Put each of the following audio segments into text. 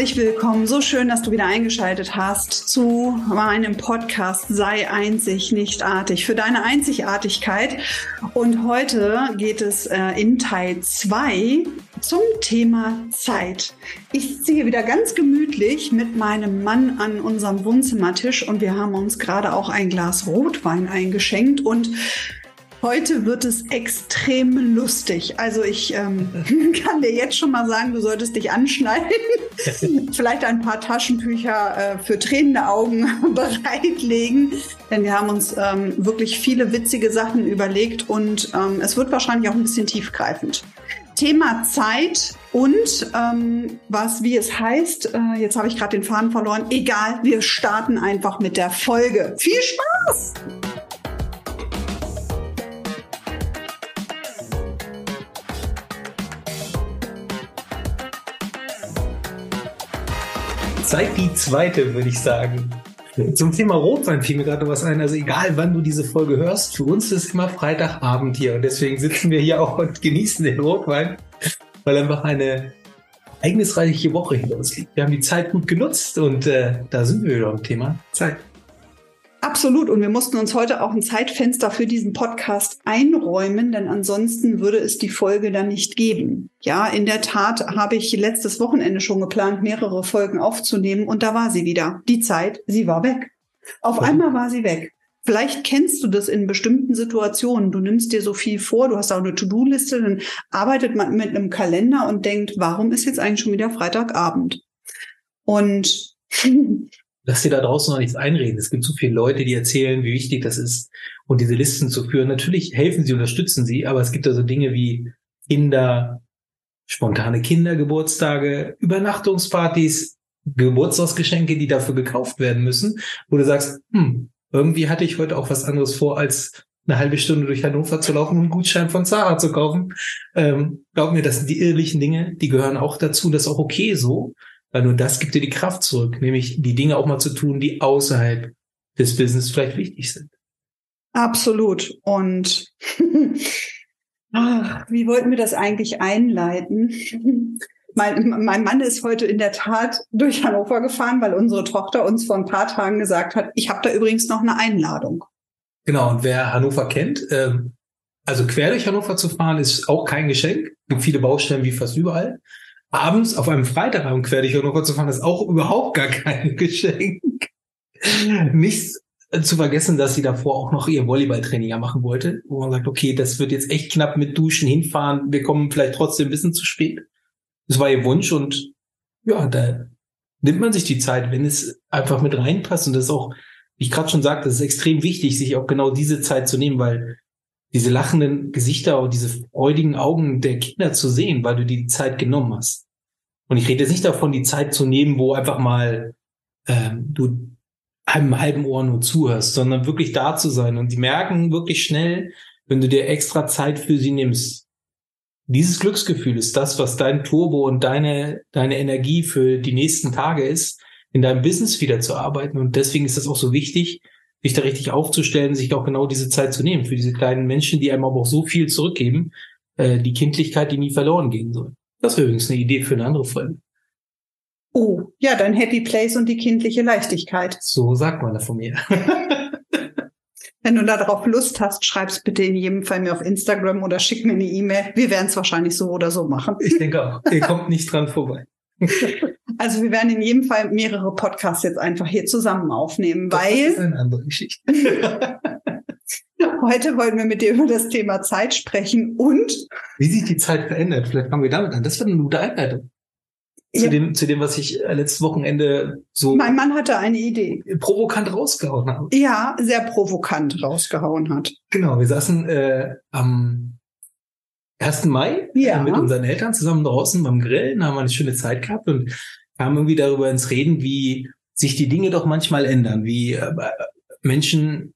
Herzlich willkommen. So schön, dass du wieder eingeschaltet hast zu meinem Podcast Sei einzig, nicht artig. Für deine Einzigartigkeit. Und heute geht es äh, in Teil 2 zum Thema Zeit. Ich hier wieder ganz gemütlich mit meinem Mann an unserem Wohnzimmertisch und wir haben uns gerade auch ein Glas Rotwein eingeschenkt und Heute wird es extrem lustig. Also ich ähm, kann dir jetzt schon mal sagen, du solltest dich anschneiden, vielleicht ein paar Taschentücher äh, für tränende Augen bereitlegen, denn wir haben uns ähm, wirklich viele witzige Sachen überlegt und ähm, es wird wahrscheinlich auch ein bisschen tiefgreifend. Thema Zeit und ähm, was, wie es heißt, äh, jetzt habe ich gerade den Faden verloren. Egal, wir starten einfach mit der Folge. Viel Spaß! Zeit die zweite, würde ich sagen. Zum Thema Rotwein fiel mir gerade was ein. Also egal, wann du diese Folge hörst, für uns ist immer Freitagabend hier und deswegen sitzen wir hier auch und genießen den Rotwein, weil einfach eine ereignisreiche Woche hinter uns liegt. Wir haben die Zeit gut genutzt und äh, da sind wir wieder am Thema Zeit. Absolut. Und wir mussten uns heute auch ein Zeitfenster für diesen Podcast einräumen, denn ansonsten würde es die Folge dann nicht geben. Ja, in der Tat habe ich letztes Wochenende schon geplant, mehrere Folgen aufzunehmen und da war sie wieder. Die Zeit, sie war weg. Auf ja. einmal war sie weg. Vielleicht kennst du das in bestimmten Situationen. Du nimmst dir so viel vor, du hast auch eine To-Do-Liste, dann arbeitet man mit einem Kalender und denkt, warum ist jetzt eigentlich schon wieder Freitagabend? Und lass dir da draußen noch nichts einreden. Es gibt so viele Leute, die erzählen, wie wichtig das ist und diese Listen zu führen. Natürlich helfen sie, unterstützen sie, aber es gibt da so Dinge wie Kinder, spontane Kindergeburtstage, Übernachtungspartys, Geburtstagsgeschenke, die dafür gekauft werden müssen, wo du sagst, hm, irgendwie hatte ich heute auch was anderes vor, als eine halbe Stunde durch Hannover zu laufen und einen Gutschein von Zara zu kaufen. Ähm, glaub mir, das sind die ehrlichen Dinge, die gehören auch dazu. Das ist auch okay so. Weil nur das gibt dir die Kraft zurück, nämlich die Dinge auch mal zu tun, die außerhalb des Business vielleicht wichtig sind. Absolut. Und ach, wie wollten wir das eigentlich einleiten? Mein, mein Mann ist heute in der Tat durch Hannover gefahren, weil unsere Tochter uns vor ein paar Tagen gesagt hat, ich habe da übrigens noch eine Einladung. Genau, und wer Hannover kennt, ähm, also quer durch Hannover zu fahren, ist auch kein Geschenk. Es gibt viele Baustellen wie fast überall abends auf einem Freitag am Querdich-Hannover zu fahren, ist auch überhaupt gar kein Geschenk. Nicht zu vergessen, dass sie davor auch noch ihr Volleyballtraining machen wollte, wo man sagt, okay, das wird jetzt echt knapp mit Duschen hinfahren, wir kommen vielleicht trotzdem ein bisschen zu spät. Das war ihr Wunsch und ja, da nimmt man sich die Zeit, wenn es einfach mit reinpasst und das ist auch, wie ich gerade schon sagte, das ist extrem wichtig, sich auch genau diese Zeit zu nehmen, weil diese lachenden Gesichter und diese freudigen Augen der Kinder zu sehen, weil du die Zeit genommen hast. Und ich rede jetzt nicht davon, die Zeit zu nehmen, wo einfach mal ähm, du einem halben Ohr nur zuhörst, sondern wirklich da zu sein. Und die merken wirklich schnell, wenn du dir extra Zeit für sie nimmst. Dieses Glücksgefühl ist das, was dein Turbo und deine, deine Energie für die nächsten Tage ist, in deinem Business wieder zu arbeiten. Und deswegen ist das auch so wichtig, sich da richtig aufzustellen, sich auch genau diese Zeit zu nehmen für diese kleinen Menschen, die einem aber auch so viel zurückgeben, äh, die Kindlichkeit, die nie verloren gehen soll. Das wäre übrigens eine Idee für eine andere Folge. Oh, ja, dein Happy Place und die kindliche Leichtigkeit. So sagt man da von mir. Wenn du darauf Lust hast, schreib's bitte in jedem Fall mir auf Instagram oder schick mir eine E-Mail. Wir werden es wahrscheinlich so oder so machen. Ich denke auch. Ihr kommt nicht dran vorbei. Also wir werden in jedem Fall mehrere Podcasts jetzt einfach hier zusammen aufnehmen, das weil. Das ist eine andere Geschichte. Heute wollen wir mit dir über das Thema Zeit sprechen und. Wie sich die Zeit verändert. Vielleicht fangen wir damit an. Das wird eine gute Einleitung. Zu, ja. dem, zu dem, was ich äh, letztes Wochenende so. Mein Mann hatte eine Idee. Provokant rausgehauen hat. Ja, sehr provokant rausgehauen hat. Genau, wir saßen äh, am 1. Mai ja. mit unseren Eltern zusammen draußen beim Grillen, haben wir eine schöne Zeit gehabt und kamen irgendwie darüber ins Reden, wie sich die Dinge doch manchmal ändern, wie äh, Menschen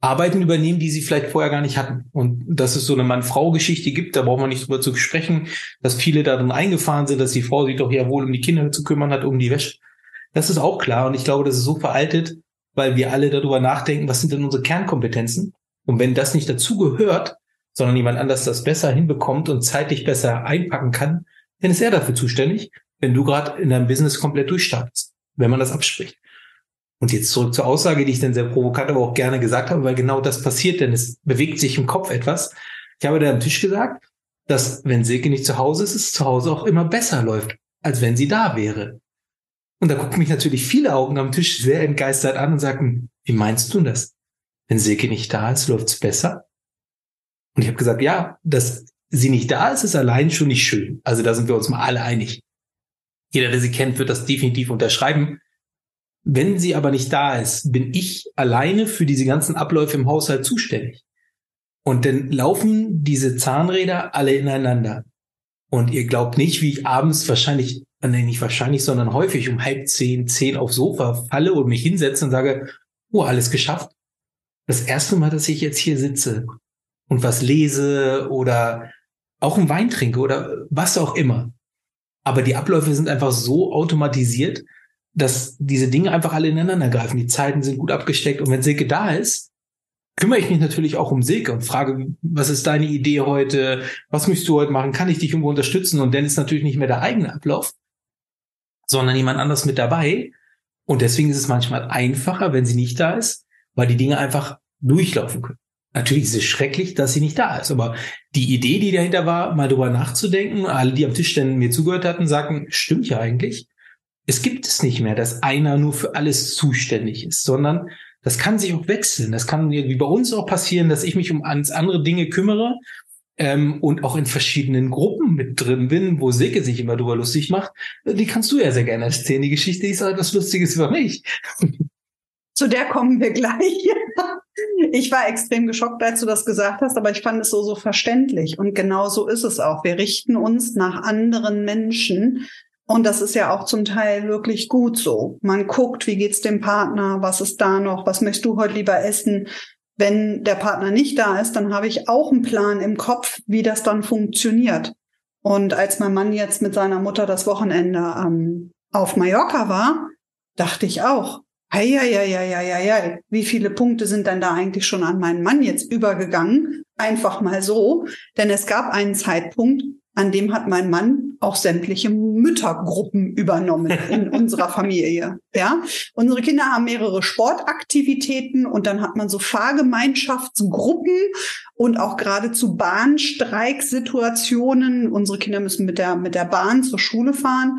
Arbeiten übernehmen, die sie vielleicht vorher gar nicht hatten. Und dass es so eine Mann-Frau-Geschichte gibt, da braucht man nicht drüber zu sprechen, dass viele darin eingefahren sind, dass die Frau sich doch ja wohl um die Kinder zu kümmern hat, um die Wäsche. Das ist auch klar. Und ich glaube, das ist so veraltet, weil wir alle darüber nachdenken, was sind denn unsere Kernkompetenzen? Und wenn das nicht dazu gehört, sondern jemand anders das besser hinbekommt und zeitlich besser einpacken kann, dann ist er dafür zuständig. Wenn du gerade in deinem Business komplett durchstartest, wenn man das abspricht. Und jetzt zurück zur Aussage, die ich dann sehr provokant, aber auch gerne gesagt habe, weil genau das passiert, denn es bewegt sich im Kopf etwas. Ich habe da am Tisch gesagt, dass wenn Silke nicht zu Hause ist, es zu Hause auch immer besser läuft, als wenn sie da wäre. Und da gucken mich natürlich viele Augen am Tisch sehr entgeistert an und sagen, wie meinst du das? Wenn Silke nicht da ist, läuft's besser? Und ich habe gesagt, ja, dass sie nicht da ist, ist allein schon nicht schön. Also da sind wir uns mal alle einig. Jeder, der sie kennt, wird das definitiv unterschreiben. Wenn sie aber nicht da ist, bin ich alleine für diese ganzen Abläufe im Haushalt zuständig. Und dann laufen diese Zahnräder alle ineinander. Und ihr glaubt nicht, wie ich abends wahrscheinlich, äh, nee, nicht wahrscheinlich, sondern häufig um halb zehn, zehn aufs Sofa falle und mich hinsetze und sage, oh, alles geschafft. Das erste Mal, dass ich jetzt hier sitze und was lese oder auch einen Wein trinke oder was auch immer. Aber die Abläufe sind einfach so automatisiert, dass diese Dinge einfach alle ineinander greifen. Die Zeiten sind gut abgesteckt. Und wenn Silke da ist, kümmere ich mich natürlich auch um Silke und frage, was ist deine Idee heute? Was möchtest du heute machen? Kann ich dich irgendwo unterstützen? Und dann ist natürlich nicht mehr der eigene Ablauf, sondern jemand anders mit dabei. Und deswegen ist es manchmal einfacher, wenn sie nicht da ist, weil die Dinge einfach durchlaufen können. Natürlich ist es schrecklich, dass sie nicht da ist, aber die Idee, die dahinter war, mal drüber nachzudenken, alle, die am Tisch denn mir zugehört hatten, sagten, stimmt ja eigentlich es gibt es nicht mehr, dass einer nur für alles zuständig ist, sondern das kann sich auch wechseln. Das kann wie bei uns auch passieren, dass ich mich um ans andere Dinge kümmere ähm, und auch in verschiedenen Gruppen mit drin bin, wo Silke sich immer drüber lustig macht. Die kannst du ja sehr gerne erzählen. Die Geschichte ist halt was Lustiges über mich. Zu der kommen wir gleich. Ich war extrem geschockt, als du das gesagt hast, aber ich fand es so, so verständlich. Und genau so ist es auch. Wir richten uns nach anderen Menschen, und das ist ja auch zum Teil wirklich gut so. Man guckt, wie geht's dem Partner, was ist da noch, was möchtest du heute lieber essen? Wenn der Partner nicht da ist, dann habe ich auch einen Plan im Kopf, wie das dann funktioniert. Und als mein Mann jetzt mit seiner Mutter das Wochenende ähm, auf Mallorca war, dachte ich auch, ja, ja, ja, ja, ja, ja, wie viele Punkte sind denn da eigentlich schon an meinen Mann jetzt übergegangen? Einfach mal so. Denn es gab einen Zeitpunkt, an dem hat mein Mann auch sämtliche Müttergruppen übernommen in unserer Familie. Ja, unsere Kinder haben mehrere Sportaktivitäten und dann hat man so Fahrgemeinschaftsgruppen und auch geradezu Bahnstreiksituationen. Unsere Kinder müssen mit der mit der Bahn zur Schule fahren.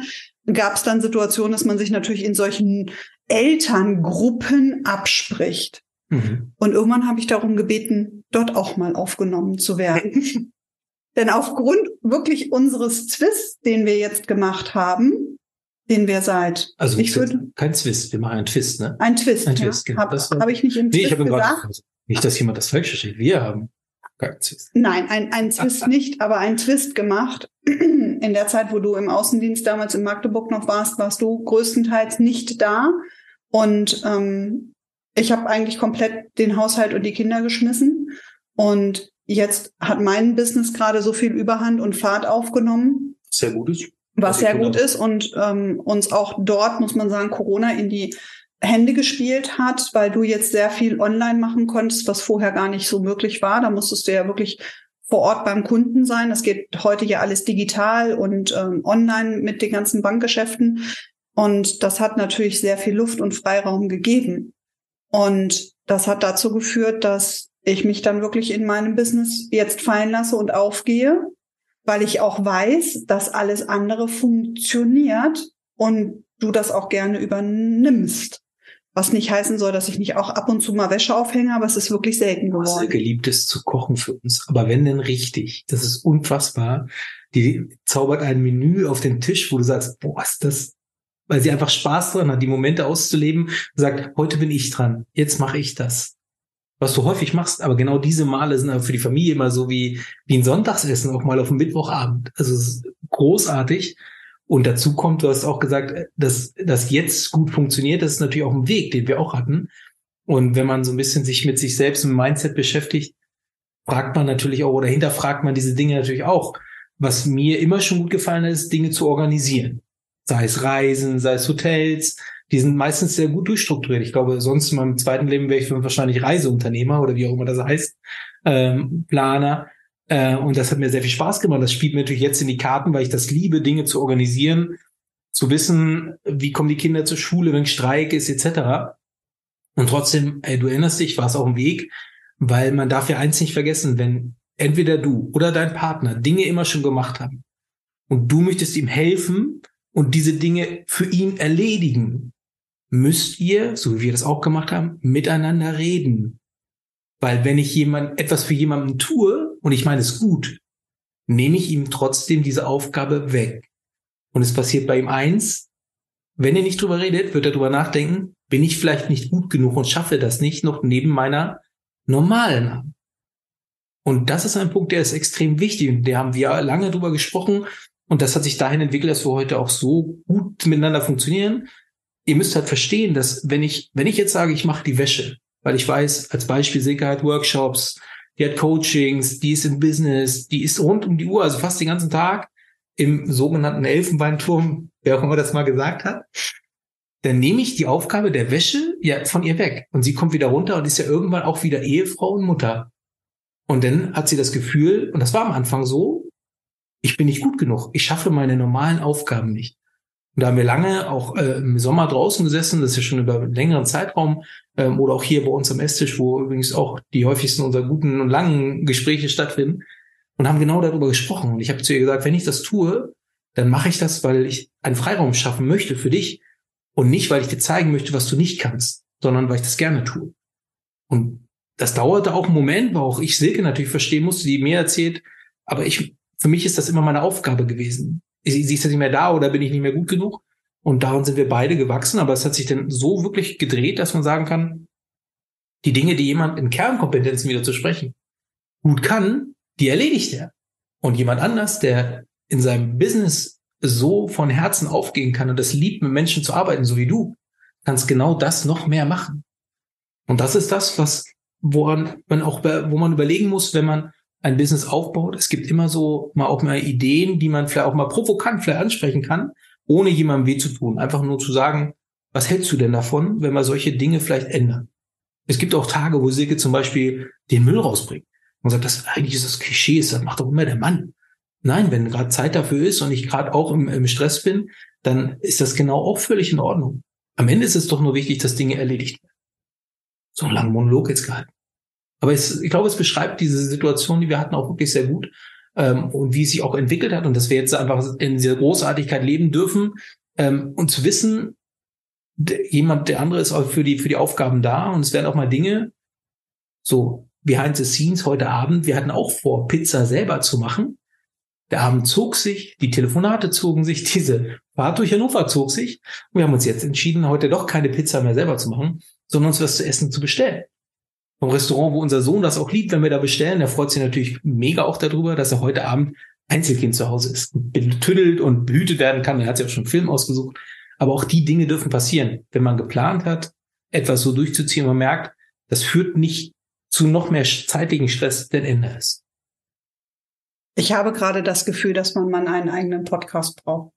Gab es dann Situationen, dass man sich natürlich in solchen Elterngruppen abspricht. Mhm. Und irgendwann habe ich darum gebeten, dort auch mal aufgenommen zu werden. Denn aufgrund wirklich unseres Twists, den wir jetzt gemacht haben, den wir seit also ich würde kein Twist, wir machen einen Twist, ne? Ein Twist, ein Twist, ja. Genau. Habe hab ich nicht im nee, Twist ich gesagt? Grad, nicht, dass jemand das falsch versteht. Wir haben keinen Twist. Nein, ein, ein Twist nicht, aber ein Twist gemacht. In der Zeit, wo du im Außendienst damals in Magdeburg noch warst, warst du größtenteils nicht da. Und ähm, ich habe eigentlich komplett den Haushalt und die Kinder geschmissen. Und Jetzt hat mein Business gerade so viel Überhand und Fahrt aufgenommen. Sehr gut ist. Was sehr gut ist und ähm, uns auch dort, muss man sagen, Corona in die Hände gespielt hat, weil du jetzt sehr viel online machen konntest, was vorher gar nicht so möglich war. Da musstest du ja wirklich vor Ort beim Kunden sein. Das geht heute ja alles digital und ähm, online mit den ganzen Bankgeschäften. Und das hat natürlich sehr viel Luft und Freiraum gegeben. Und das hat dazu geführt, dass ich mich dann wirklich in meinem Business jetzt fallen lasse und aufgehe, weil ich auch weiß, dass alles andere funktioniert und du das auch gerne übernimmst. Was nicht heißen soll, dass ich nicht auch ab und zu mal Wäsche aufhänge, aber es ist wirklich selten geworden. Sehr geliebt ist zu kochen für uns. Aber wenn denn richtig, das ist unfassbar. Die zaubert ein Menü auf den Tisch, wo du sagst, boah, ist das, weil sie einfach Spaß dran hat, die Momente auszuleben, sagt, heute bin ich dran, jetzt mache ich das was du häufig machst, aber genau diese Male sind für die Familie immer so wie, wie ein Sonntagsessen, auch mal auf dem Mittwochabend. Also großartig. Und dazu kommt, du hast auch gesagt, dass das jetzt gut funktioniert. Das ist natürlich auch ein Weg, den wir auch hatten. Und wenn man so ein bisschen sich mit sich selbst im Mindset beschäftigt, fragt man natürlich auch oder hinterfragt man diese Dinge natürlich auch. Was mir immer schon gut gefallen ist, Dinge zu organisieren. Sei es Reisen, sei es Hotels, die sind meistens sehr gut durchstrukturiert. Ich glaube, sonst in meinem zweiten Leben wäre ich wahrscheinlich Reiseunternehmer oder wie auch immer das heißt, ähm, Planer. Äh, und das hat mir sehr viel Spaß gemacht. Das spielt mir natürlich jetzt in die Karten, weil ich das liebe, Dinge zu organisieren, zu wissen, wie kommen die Kinder zur Schule, wenn Streik ist, etc. Und trotzdem, ey, du erinnerst dich, war es auch ein Weg, weil man darf ja eins nicht vergessen, wenn entweder du oder dein Partner Dinge immer schon gemacht haben und du möchtest ihm helfen und diese Dinge für ihn erledigen, müsst ihr, so wie wir das auch gemacht haben, miteinander reden. Weil wenn ich jemand etwas für jemanden tue und ich meine es gut, nehme ich ihm trotzdem diese Aufgabe weg. Und es passiert bei ihm eins, wenn er nicht drüber redet, wird er drüber nachdenken, bin ich vielleicht nicht gut genug und schaffe das nicht noch neben meiner normalen. Und das ist ein Punkt, der ist extrem wichtig und der haben wir lange drüber gesprochen und das hat sich dahin entwickelt, dass wir heute auch so gut miteinander funktionieren. Ihr müsst halt verstehen, dass wenn ich, wenn ich jetzt sage, ich mache die Wäsche, weil ich weiß, als Beispiel Silke hat Workshops, die hat Coachings, die ist im Business, die ist rund um die Uhr, also fast den ganzen Tag im sogenannten Elfenbeinturm, wer auch immer das mal gesagt hat, dann nehme ich die Aufgabe der Wäsche ja von ihr weg und sie kommt wieder runter und ist ja irgendwann auch wieder Ehefrau und Mutter. Und dann hat sie das Gefühl, und das war am Anfang so, ich bin nicht gut genug, ich schaffe meine normalen Aufgaben nicht. Und da haben wir lange auch äh, im Sommer draußen gesessen, das ist ja schon über einen längeren Zeitraum, ähm, oder auch hier bei uns am Esstisch, wo übrigens auch die häufigsten unserer guten und langen Gespräche stattfinden, und haben genau darüber gesprochen. Und ich habe zu ihr gesagt, wenn ich das tue, dann mache ich das, weil ich einen Freiraum schaffen möchte für dich und nicht, weil ich dir zeigen möchte, was du nicht kannst, sondern weil ich das gerne tue. Und das dauerte auch einen Moment, wo auch ich Silke natürlich verstehen musste, die mir erzählt, aber ich, für mich ist das immer meine Aufgabe gewesen. Sie, ist ja nicht mehr da oder bin ich nicht mehr gut genug? Und daran sind wir beide gewachsen, aber es hat sich dann so wirklich gedreht, dass man sagen kann, die Dinge, die jemand in Kernkompetenzen wieder zu sprechen gut kann, die erledigt er. Und jemand anders, der in seinem Business so von Herzen aufgehen kann und das liebt, mit Menschen zu arbeiten, so wie du, kannst genau das noch mehr machen. Und das ist das, was, woran man auch, wo man überlegen muss, wenn man ein Business aufbaut. Es gibt immer so mal auch mal Ideen, die man vielleicht auch mal provokant vielleicht ansprechen kann, ohne jemandem weh zu tun. Einfach nur zu sagen, was hältst du denn davon, wenn wir solche Dinge vielleicht ändern? Es gibt auch Tage, wo Silke zum Beispiel den Müll rausbringt. Und sagt, das eigentlich ist das Klischee, das macht doch immer der Mann. Nein, wenn gerade Zeit dafür ist und ich gerade auch im, im Stress bin, dann ist das genau auch völlig in Ordnung. Am Ende ist es doch nur wichtig, dass Dinge erledigt werden. So einen langen Monolog jetzt gehalten. Aber es, ich glaube, es beschreibt diese Situation, die wir hatten, auch wirklich sehr gut ähm, und wie es sich auch entwickelt hat und dass wir jetzt einfach in dieser Großartigkeit leben dürfen ähm, und zu wissen, jemand, der andere ist auch für die für die Aufgaben da und es werden auch mal Dinge so behind the scenes heute Abend. Wir hatten auch vor, Pizza selber zu machen. Der Abend zog sich, die Telefonate zogen sich, diese Fahrt durch Hannover zog sich. Und wir haben uns jetzt entschieden, heute doch keine Pizza mehr selber zu machen, sondern uns was zu essen zu bestellen. Vom Restaurant, wo unser Sohn das auch liebt, wenn wir da bestellen, der freut sich natürlich mega auch darüber, dass er heute Abend Einzelkind zu Hause ist, betüdelt und behütet werden kann. Er hat sich auch schon einen Film ausgesucht. Aber auch die Dinge dürfen passieren. Wenn man geplant hat, etwas so durchzuziehen, man merkt, das führt nicht zu noch mehr zeitlichen Stress, denn Ende ist. Ich habe gerade das Gefühl, dass man mal einen eigenen Podcast braucht.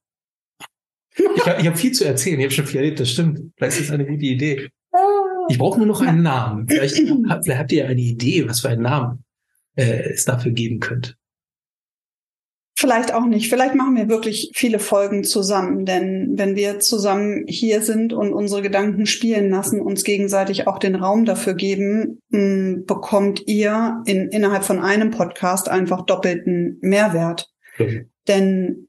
Ich habe hab viel zu erzählen. Ich habe schon viel erlebt, das stimmt. Vielleicht ist das eine gute Idee. Ich brauche nur noch einen Namen. Vielleicht, vielleicht habt ihr eine Idee, was für einen Namen äh, es dafür geben könnte. Vielleicht auch nicht. Vielleicht machen wir wirklich viele Folgen zusammen, denn wenn wir zusammen hier sind und unsere Gedanken spielen lassen, uns gegenseitig auch den Raum dafür geben, hm, bekommt ihr in, innerhalb von einem Podcast einfach doppelten Mehrwert. Mhm. Denn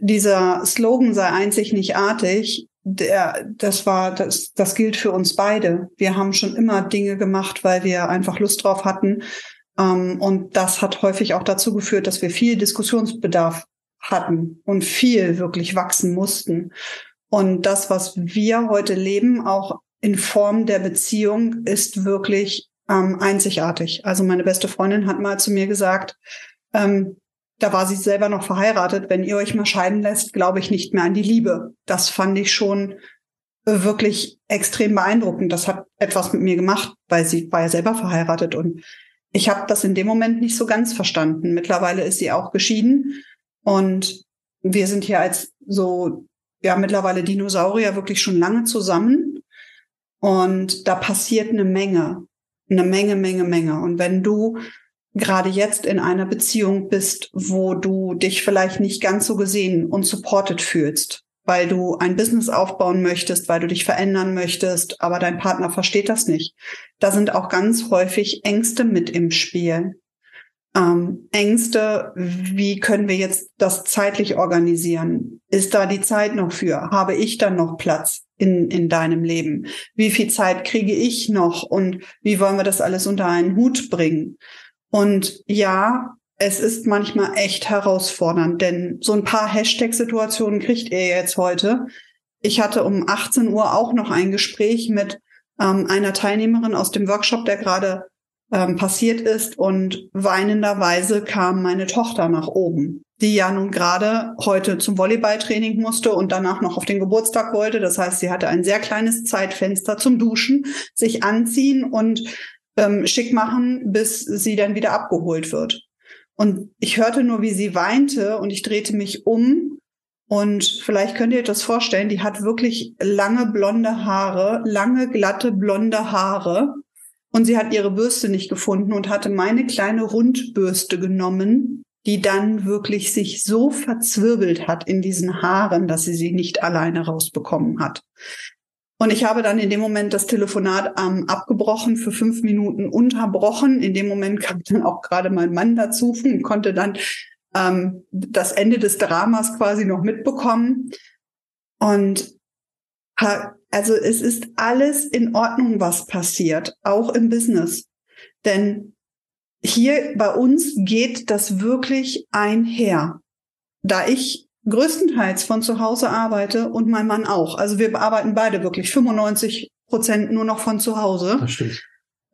dieser Slogan sei einzig nicht artig, der, das war, das, das gilt für uns beide. Wir haben schon immer Dinge gemacht, weil wir einfach Lust drauf hatten ähm, und das hat häufig auch dazu geführt, dass wir viel Diskussionsbedarf hatten und viel wirklich wachsen mussten. Und das, was wir heute leben, auch in Form der Beziehung, ist wirklich ähm, einzigartig. Also meine beste Freundin hat mal zu mir gesagt, ähm, da war sie selber noch verheiratet, wenn ihr euch mal scheiden lässt, glaube ich nicht mehr an die Liebe. Das fand ich schon wirklich extrem beeindruckend. Das hat etwas mit mir gemacht, weil sie war ja selber verheiratet und ich habe das in dem Moment nicht so ganz verstanden. Mittlerweile ist sie auch geschieden und wir sind hier als so, ja, mittlerweile Dinosaurier wirklich schon lange zusammen und da passiert eine Menge, eine Menge, Menge, Menge. Und wenn du gerade jetzt in einer Beziehung bist, wo du dich vielleicht nicht ganz so gesehen und supported fühlst, weil du ein Business aufbauen möchtest, weil du dich verändern möchtest, aber dein Partner versteht das nicht. Da sind auch ganz häufig Ängste mit im Spiel. Ähm, Ängste, wie können wir jetzt das zeitlich organisieren? Ist da die Zeit noch für? Habe ich dann noch Platz in, in deinem Leben? Wie viel Zeit kriege ich noch? Und wie wollen wir das alles unter einen Hut bringen? Und ja, es ist manchmal echt herausfordernd, denn so ein paar Hashtag-Situationen kriegt ihr jetzt heute. Ich hatte um 18 Uhr auch noch ein Gespräch mit ähm, einer Teilnehmerin aus dem Workshop, der gerade ähm, passiert ist und weinenderweise kam meine Tochter nach oben, die ja nun gerade heute zum Volleyballtraining musste und danach noch auf den Geburtstag wollte. Das heißt, sie hatte ein sehr kleines Zeitfenster zum Duschen, sich anziehen und ähm, schick machen, bis sie dann wieder abgeholt wird. Und ich hörte nur, wie sie weinte und ich drehte mich um und vielleicht könnt ihr euch das vorstellen, die hat wirklich lange blonde Haare, lange glatte blonde Haare und sie hat ihre Bürste nicht gefunden und hatte meine kleine Rundbürste genommen, die dann wirklich sich so verzwirbelt hat in diesen Haaren, dass sie sie nicht alleine rausbekommen hat. Und ich habe dann in dem Moment das Telefonat ähm, abgebrochen, für fünf Minuten unterbrochen. In dem Moment kam dann auch gerade mein Mann dazu und konnte dann ähm, das Ende des Dramas quasi noch mitbekommen. Und also es ist alles in Ordnung, was passiert, auch im Business. Denn hier bei uns geht das wirklich einher. Da ich größtenteils von zu Hause arbeite und mein Mann auch. Also wir arbeiten beide wirklich 95 Prozent nur noch von zu Hause. Das stimmt.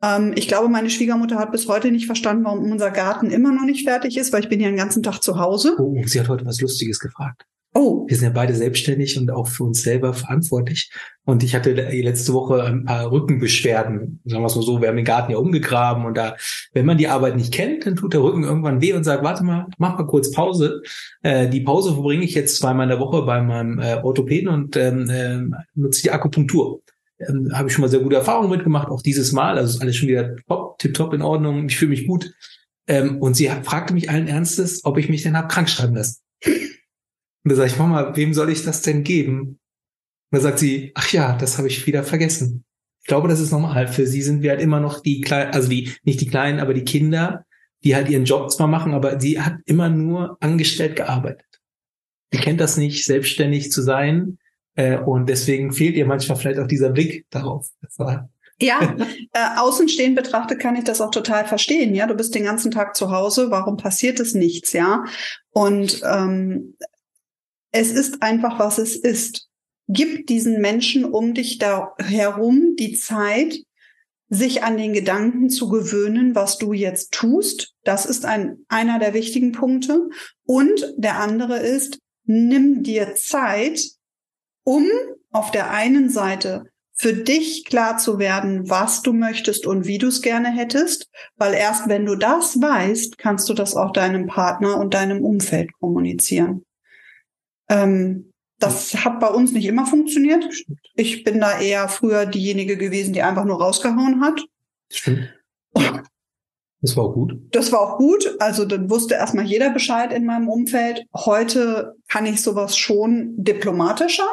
Ähm, ich glaube, meine Schwiegermutter hat bis heute nicht verstanden, warum unser Garten immer noch nicht fertig ist, weil ich bin ja den ganzen Tag zu Hause. Oh, sie hat heute was Lustiges gefragt. Oh. Wir sind ja beide selbstständig und auch für uns selber verantwortlich. Und ich hatte letzte Woche ein paar Rückenbeschwerden. Sagen wir es mal so, wir haben den Garten ja umgegraben und da, wenn man die Arbeit nicht kennt, dann tut der Rücken irgendwann weh und sagt, warte mal, mach mal kurz Pause. Äh, die Pause verbringe ich jetzt zweimal in der Woche bei meinem äh, Orthopäden und ähm, äh, nutze die Akupunktur. Ähm, Habe ich schon mal sehr gute Erfahrungen mitgemacht, auch dieses Mal. Also ist alles schon wieder top, tipptopp in Ordnung. Ich fühle mich gut. Ähm, und sie fragte mich allen Ernstes, ob ich mich denn hab krank schreiben lassen. Und da sage ich, Mama, wem soll ich das denn geben? Und da sagt sie, ach ja, das habe ich wieder vergessen. Ich glaube, das ist normal. Für sie sind wir halt immer noch die kleinen, also die, nicht die Kleinen, aber die Kinder, die halt ihren Job zwar machen, aber sie hat immer nur angestellt gearbeitet. Sie kennt das nicht, selbstständig zu sein. Äh, und deswegen fehlt ihr manchmal vielleicht auch dieser Blick darauf. Ja, äh, außenstehend betrachtet kann ich das auch total verstehen. Ja, du bist den ganzen Tag zu Hause, warum passiert es nichts? Ja, und ähm, es ist einfach, was es ist. Gib diesen Menschen um dich da herum die Zeit, sich an den Gedanken zu gewöhnen, was du jetzt tust. Das ist ein, einer der wichtigen Punkte. Und der andere ist, nimm dir Zeit, um auf der einen Seite für dich klar zu werden, was du möchtest und wie du es gerne hättest, weil erst wenn du das weißt, kannst du das auch deinem Partner und deinem Umfeld kommunizieren. Ähm, das hat bei uns nicht immer funktioniert. Ich bin da eher früher diejenige gewesen, die einfach nur rausgehauen hat. Stimmt. Das war auch gut. Das war auch gut. Also dann wusste erstmal jeder Bescheid in meinem Umfeld. Heute kann ich sowas schon diplomatischer.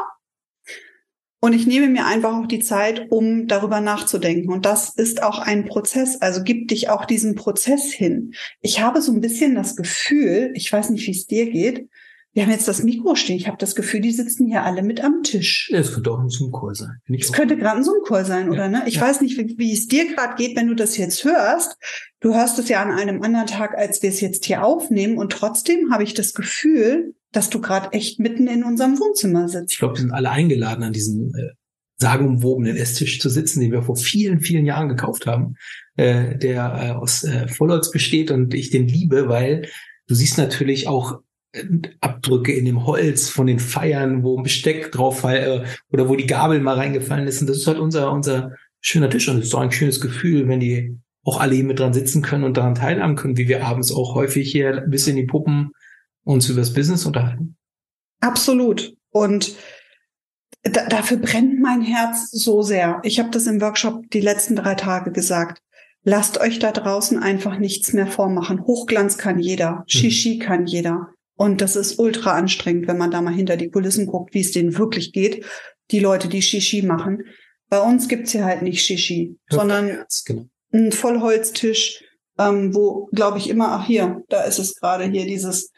Und ich nehme mir einfach auch die Zeit, um darüber nachzudenken. Und das ist auch ein Prozess. Also gib dich auch diesen Prozess hin. Ich habe so ein bisschen das Gefühl, ich weiß nicht, wie es dir geht, wir haben jetzt das Mikro stehen. Ich habe das Gefühl, die sitzen hier alle mit am Tisch. Ja, es könnte auch ein Zoom-Call sein. Es könnte gerade ein Zoom-Call sein, ja. oder? Ne? Ich ja. weiß nicht, wie, wie es dir gerade geht, wenn du das jetzt hörst. Du hörst es ja an einem anderen Tag, als wir es jetzt hier aufnehmen. Und trotzdem habe ich das Gefühl, dass du gerade echt mitten in unserem Wohnzimmer sitzt. Ich glaube, wir sind alle eingeladen, an diesem äh, sagenumwobenen Esstisch zu sitzen, den wir vor vielen, vielen Jahren gekauft haben, äh, der äh, aus äh, Vollholz besteht und ich den liebe, weil du siehst natürlich auch Abdrücke in dem Holz von den Feiern, wo ein Besteck drauf fall, äh, oder wo die Gabel mal reingefallen ist. Und das ist halt unser, unser schöner Tisch. Und es ist auch ein schönes Gefühl, wenn die auch alle hier mit dran sitzen können und daran teilhaben können, wie wir abends auch häufig hier ein bisschen die Puppen uns über das Business unterhalten. Absolut. Und da, dafür brennt mein Herz so sehr. Ich habe das im Workshop die letzten drei Tage gesagt. Lasst euch da draußen einfach nichts mehr vormachen. Hochglanz kann jeder, Shishi mhm. kann jeder. Und das ist ultra anstrengend, wenn man da mal hinter die Kulissen guckt, wie es denen wirklich geht. Die Leute, die Shishi machen. Bei uns gibt's hier halt nicht Shishi, Ja, sondern genau. ein Vollholztisch, ähm, wo, glaube ich, immer, ach hier, da ist es gerade hier, dieses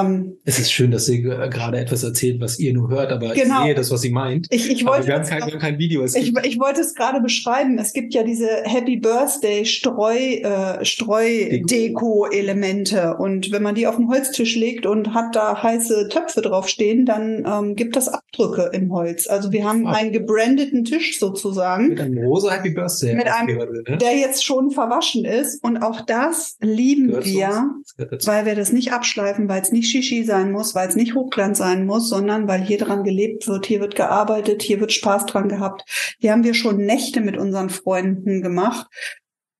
ähm, Es ist schön, dass sie gerade etwas erzählt, was ihr nur hört, aber Genau. ich sehe das, was sie meint. ich, ich aber wollte wir haben kein, wir haben kein Video. Es Ich, ich wollte es gerade beschreiben. Es gibt ja diese Happy Birthday Streu, äh, Streudeko-Elemente. Und wenn man die auf den Holztisch legt und hat da heiße Töpfe draufstehen, dann ähm, gibt das Abdrücke im Holz. Also wir haben Ah. einen gebrandeten Tisch sozusagen, mit einem rosa Happy Birthday. Mit einem- ne? der jetzt schon verwaschen ist. Und auch das lieben wir. Weil wir das nicht abschleifen, weil es nicht Shishi sein muss, weil es nicht Hochglanz sein muss, sondern weil hier dran gelebt wird, hier wird gearbeitet, hier wird Spaß dran gehabt. Hier haben wir schon Nächte mit unseren Freunden gemacht,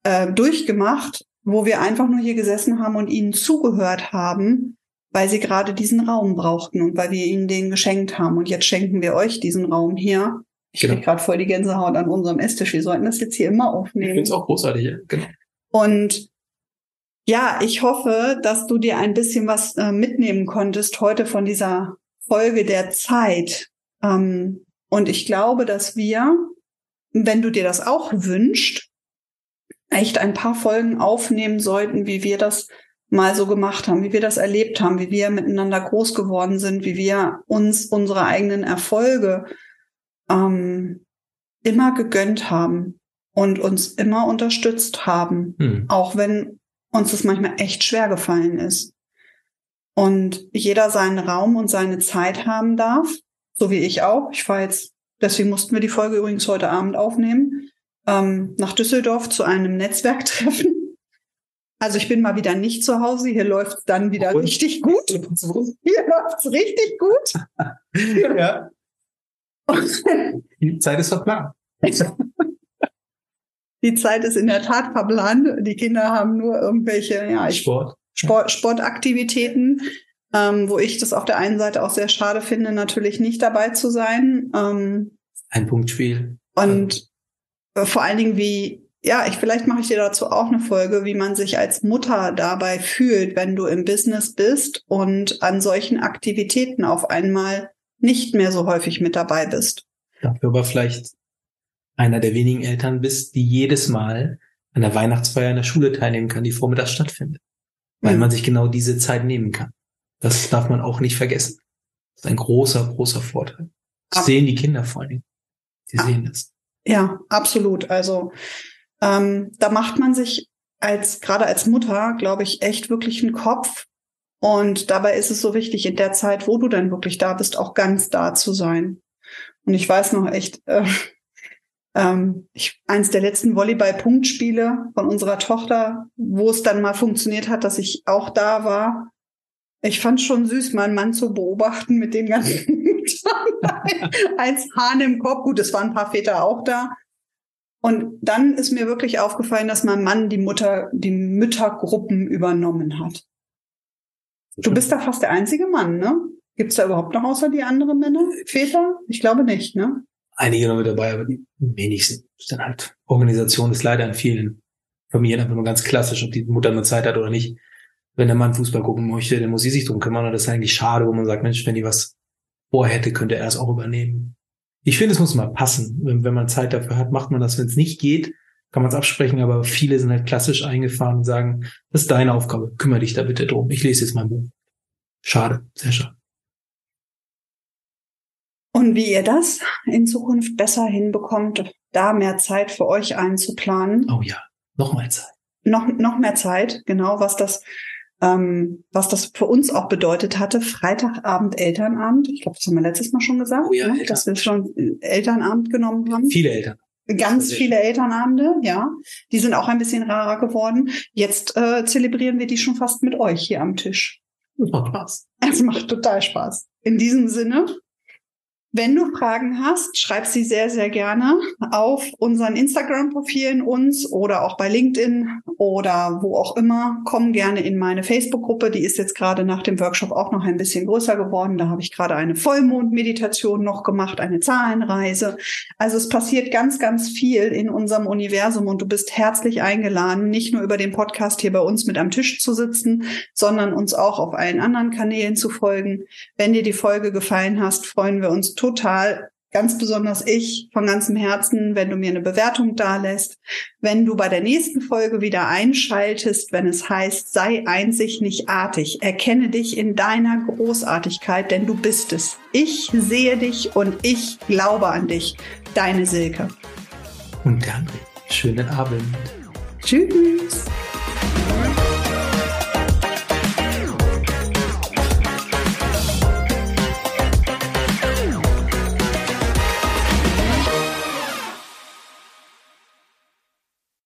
äh, durchgemacht, wo wir einfach nur hier gesessen haben und ihnen zugehört haben, weil sie gerade diesen Raum brauchten und weil wir ihnen den geschenkt haben. Und jetzt schenken wir euch diesen Raum hier. Ich Genau. krieg gerade voll die Gänsehaut an unserem Esstisch. Wir sollten das jetzt hier immer Ich aufnehmen. finde es auch großartig. Ja? Genau. Und ja, ich hoffe, dass du dir ein bisschen was äh, mitnehmen konntest heute von dieser Folge der Zeit. Ähm, und ich glaube, dass wir, wenn du dir das auch wünscht, echt ein paar Folgen aufnehmen sollten, wie wir das mal so gemacht haben, wie wir das erlebt haben, wie wir miteinander groß geworden sind, wie wir uns unsere eigenen Erfolge ähm, immer gegönnt haben und uns immer unterstützt haben, Hm. auch wenn uns das manchmal echt schwer gefallen ist. Und jeder seinen Raum und seine Zeit haben darf, so wie ich auch. Ich war jetzt, deswegen mussten wir die Folge übrigens heute Abend aufnehmen, ähm, nach Düsseldorf zu einem Netzwerktreffen. Also ich bin mal wieder nicht zu Hause, hier läuft dann wieder Und? richtig gut. Hier läuft's richtig gut. ja. Die Zeit ist verplant. Die Zeit ist in der Tat verplant. Die Kinder haben nur irgendwelche, ja, ich Sport. Sport, Sportaktivitäten, ähm, wo ich das auf der einen Seite auch sehr schade finde, natürlich nicht dabei zu sein. Ähm, Ein Punktspiel. und äh, vor allen Dingen, wie, ja, ich vielleicht mache ich dir dazu auch eine Folge, wie man sich als Mutter dabei fühlt, wenn du im Business bist und an solchen Aktivitäten auf einmal nicht mehr so häufig mit dabei bist. Dafür aber vielleicht einer der wenigen Eltern bist, die jedes Mal an der Weihnachtsfeier in der Schule teilnehmen kann, die vormittags stattfindet. Weil Mhm. man sich genau diese Zeit nehmen kann. Das darf man auch nicht vergessen. Das ist ein großer, großer Vorteil. Das Ab- sehen die Kinder vor allem. Die Ja. sehen das. Ja, absolut. Also ähm, da macht man sich als gerade als Mutter, glaube ich, echt wirklich einen Kopf. Und dabei ist es so wichtig, in der Zeit, wo du dann wirklich da bist, auch ganz da zu sein. Und ich weiß noch echt, äh, ähm, ich, eins der letzten Volleyball-Punktspiele von unserer Tochter, wo es dann mal funktioniert hat, dass ich auch da war. Ich fand schon süß, meinen Mann zu beobachten mit den ganzen als Hahn im Kopf. Gut, es waren ein paar Väter auch da. Und dann ist mir wirklich aufgefallen, dass mein Mann die Mutter, die Müttergruppen übernommen hat. Du bist da fast der einzige Mann, ne? Gibt's da überhaupt noch außer die anderen Männer? Väter? Ich glaube nicht, ne? Einige noch mit dabei, aber die wenigsten. Dann halt, Organisation ist leider in vielen Familien einfach nur ganz klassisch, ob die Mutter nur Zeit hat oder nicht. Wenn der Mann Fußball gucken möchte, dann muss sie sich drum kümmern. Und das ist eigentlich schade, wo man sagt, Mensch, wenn die was vorhätte, könnte er es auch übernehmen. Ich finde, es muss mal passen. Wenn, wenn man Zeit dafür hat, macht man das. Wenn es nicht geht, kann man es absprechen, aber viele sind halt klassisch eingefahren und sagen, das ist deine Aufgabe, kümmere dich da bitte drum. Ich lese jetzt mein Buch. Schade, sehr schade. Und wie ihr das in Zukunft besser hinbekommt, da mehr Zeit für euch einzuplanen. Oh ja, nochmal Zeit. Noch, noch mehr Zeit, genau, was das, ähm, was das für uns auch bedeutet hatte. Freitagabend Elternabend. Ich glaube, das haben wir letztes Mal schon gesagt, Oh ja, ne? dass wir schon Elternabend genommen haben. Viele Eltern. Ganz viele Elternabende, ja. Die sind auch ein bisschen rarer geworden. Jetzt äh, zelebrieren wir die schon fast mit euch hier am Tisch. Das macht Spaß. Es macht total Spaß. In diesem Sinne, Wenn du Fragen hast, schreib sie sehr, sehr gerne auf unseren Instagram-Profilen uns oder auch bei LinkedIn oder wo auch immer. Komm gerne in meine Facebook-Gruppe. Die ist jetzt gerade nach dem Workshop auch noch ein bisschen größer geworden. Da habe ich gerade eine Vollmond-Meditation noch gemacht, eine Zahlenreise. Also es passiert ganz, ganz viel in unserem Universum und du bist herzlich eingeladen, nicht nur über den Podcast hier bei uns mit am Tisch zu sitzen, sondern uns auch auf allen anderen Kanälen zu folgen. Wenn dir die Folge gefallen hast, freuen wir uns total, ganz besonders ich, von ganzem Herzen, wenn du mir eine Bewertung dalässt, wenn du bei der nächsten Folge wieder einschaltest, wenn es heißt, sei einzig nicht artig, erkenne dich in deiner Großartigkeit, denn du bist es. Ich sehe dich und ich glaube an dich. Deine Silke. Und dann schönen Abend. Tschüss.